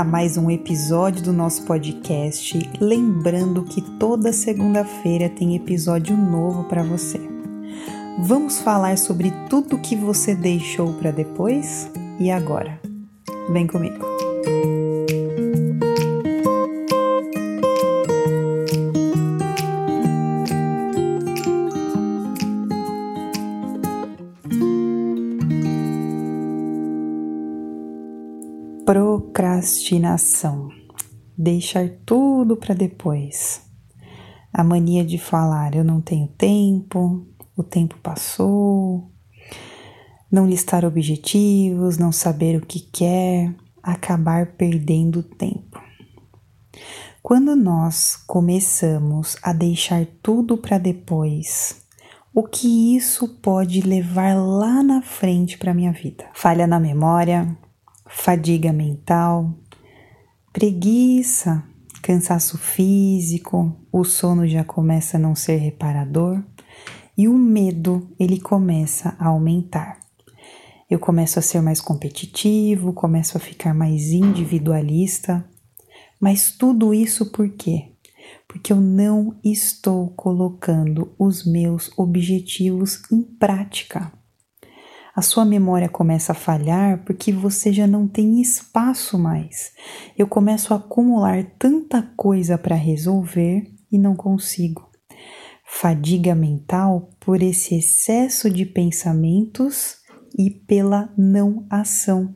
a mais um episódio do nosso podcast. Lembrando que toda segunda-feira tem episódio novo para você. Vamos falar sobre tudo que você deixou para depois e agora. Vem comigo. Procrastinação. Deixar tudo para depois. A mania de falar eu não tenho tempo, o tempo passou, não listar objetivos, não saber o que quer, acabar perdendo tempo. Quando nós começamos a deixar tudo para depois, o que isso pode levar lá na frente para minha vida? Falha na memória, fadiga mental, preguiça, cansaço físico, o sono já começa a não ser reparador e o medo ele começa a aumentar. Eu começo a ser mais competitivo, começo a ficar mais individualista, mas tudo isso por quê? Porque eu não estou colocando os meus objetivos em prática a sua memória começa a falhar porque você já não tem espaço mais. Eu começo a acumular tanta coisa para resolver e não consigo. Fadiga mental por esse excesso de pensamentos e pela não ação.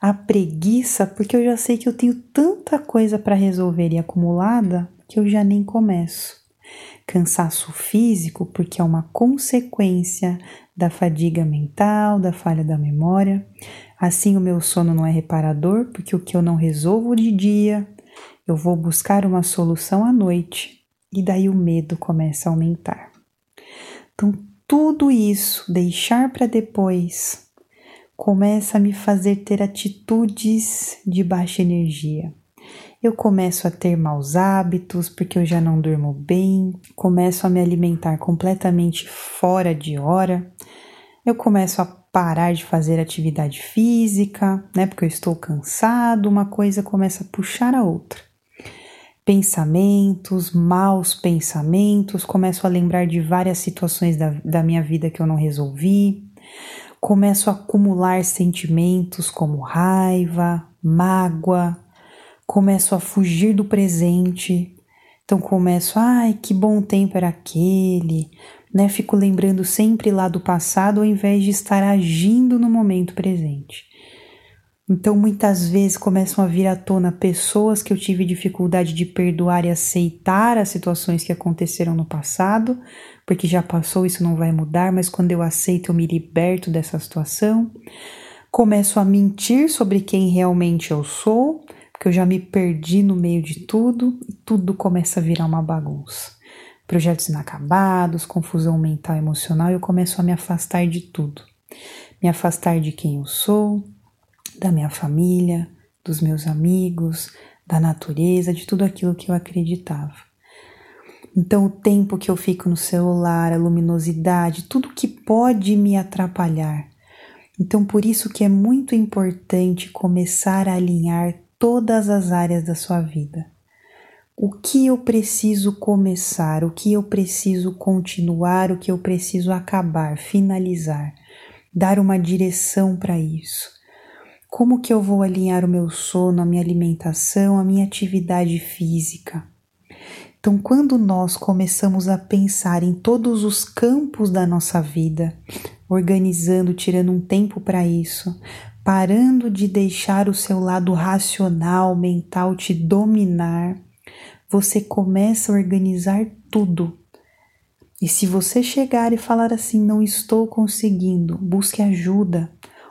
A preguiça porque eu já sei que eu tenho tanta coisa para resolver e acumulada que eu já nem começo cansaço físico, porque é uma consequência da fadiga mental, da falha da memória. Assim, o meu sono não é reparador, porque o que eu não resolvo de dia, eu vou buscar uma solução à noite, e daí o medo começa a aumentar. Então, tudo isso, deixar para depois, começa a me fazer ter atitudes de baixa energia eu começo a ter maus hábitos porque eu já não durmo bem, começo a me alimentar completamente fora de hora, eu começo a parar de fazer atividade física, né? Porque eu estou cansado, uma coisa começa a puxar a outra. Pensamentos, maus pensamentos, começo a lembrar de várias situações da, da minha vida que eu não resolvi, começo a acumular sentimentos como raiva, mágoa, começo a fugir do presente. Então começo, ai, que bom tempo era aquele, né? Fico lembrando sempre lá do passado ao invés de estar agindo no momento presente. Então muitas vezes começam a vir à tona pessoas que eu tive dificuldade de perdoar e aceitar as situações que aconteceram no passado, porque já passou, isso não vai mudar, mas quando eu aceito, eu me liberto dessa situação. Começo a mentir sobre quem realmente eu sou porque eu já me perdi no meio de tudo e tudo começa a virar uma bagunça. Projetos inacabados, confusão mental e emocional, eu começo a me afastar de tudo. Me afastar de quem eu sou, da minha família, dos meus amigos, da natureza, de tudo aquilo que eu acreditava. Então, o tempo que eu fico no celular, a luminosidade, tudo que pode me atrapalhar. Então, por isso que é muito importante começar a alinhar todas as áreas da sua vida. O que eu preciso começar, o que eu preciso continuar, o que eu preciso acabar, finalizar, dar uma direção para isso. Como que eu vou alinhar o meu sono, a minha alimentação, a minha atividade física? Então, quando nós começamos a pensar em todos os campos da nossa vida, organizando, tirando um tempo para isso, parando de deixar o seu lado racional, mental te dominar, você começa a organizar tudo. E se você chegar e falar assim, não estou conseguindo, busque ajuda.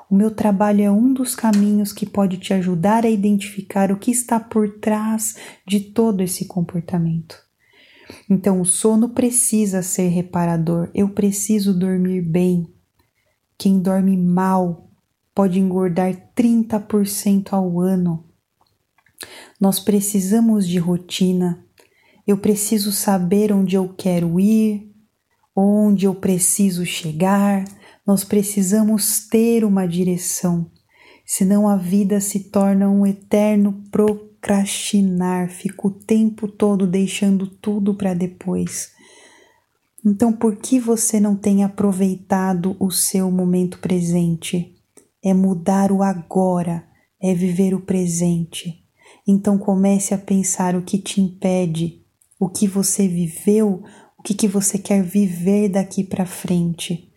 O meu trabalho é um dos caminhos que pode te ajudar a identificar o que está por trás de todo esse comportamento. Então, o sono precisa ser reparador, eu preciso dormir bem. Quem dorme mal pode engordar 30% ao ano. Nós precisamos de rotina. Eu preciso saber onde eu quero ir, onde eu preciso chegar. Nós precisamos ter uma direção. senão a vida se torna um eterno procrastinar, fica o tempo todo deixando tudo para depois. Então, por que você não tem aproveitado o seu momento presente? É mudar o agora, é viver o presente. Então, comece a pensar o que te impede, o que você viveu, o que, que você quer viver daqui para frente.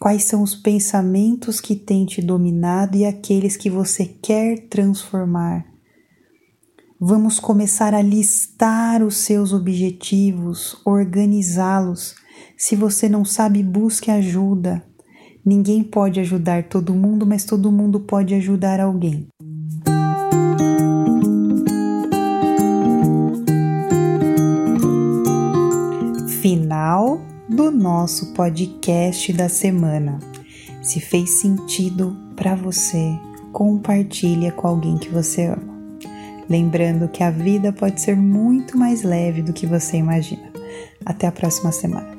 Quais são os pensamentos que têm te dominado e aqueles que você quer transformar? Vamos começar a listar os seus objetivos, organizá-los. Se você não sabe, busque ajuda. Ninguém pode ajudar todo mundo, mas todo mundo pode ajudar alguém. Final do nosso podcast da semana. Se fez sentido para você, compartilha com alguém que você ama lembrando que a vida pode ser muito mais leve do que você imagina. Até a próxima semana.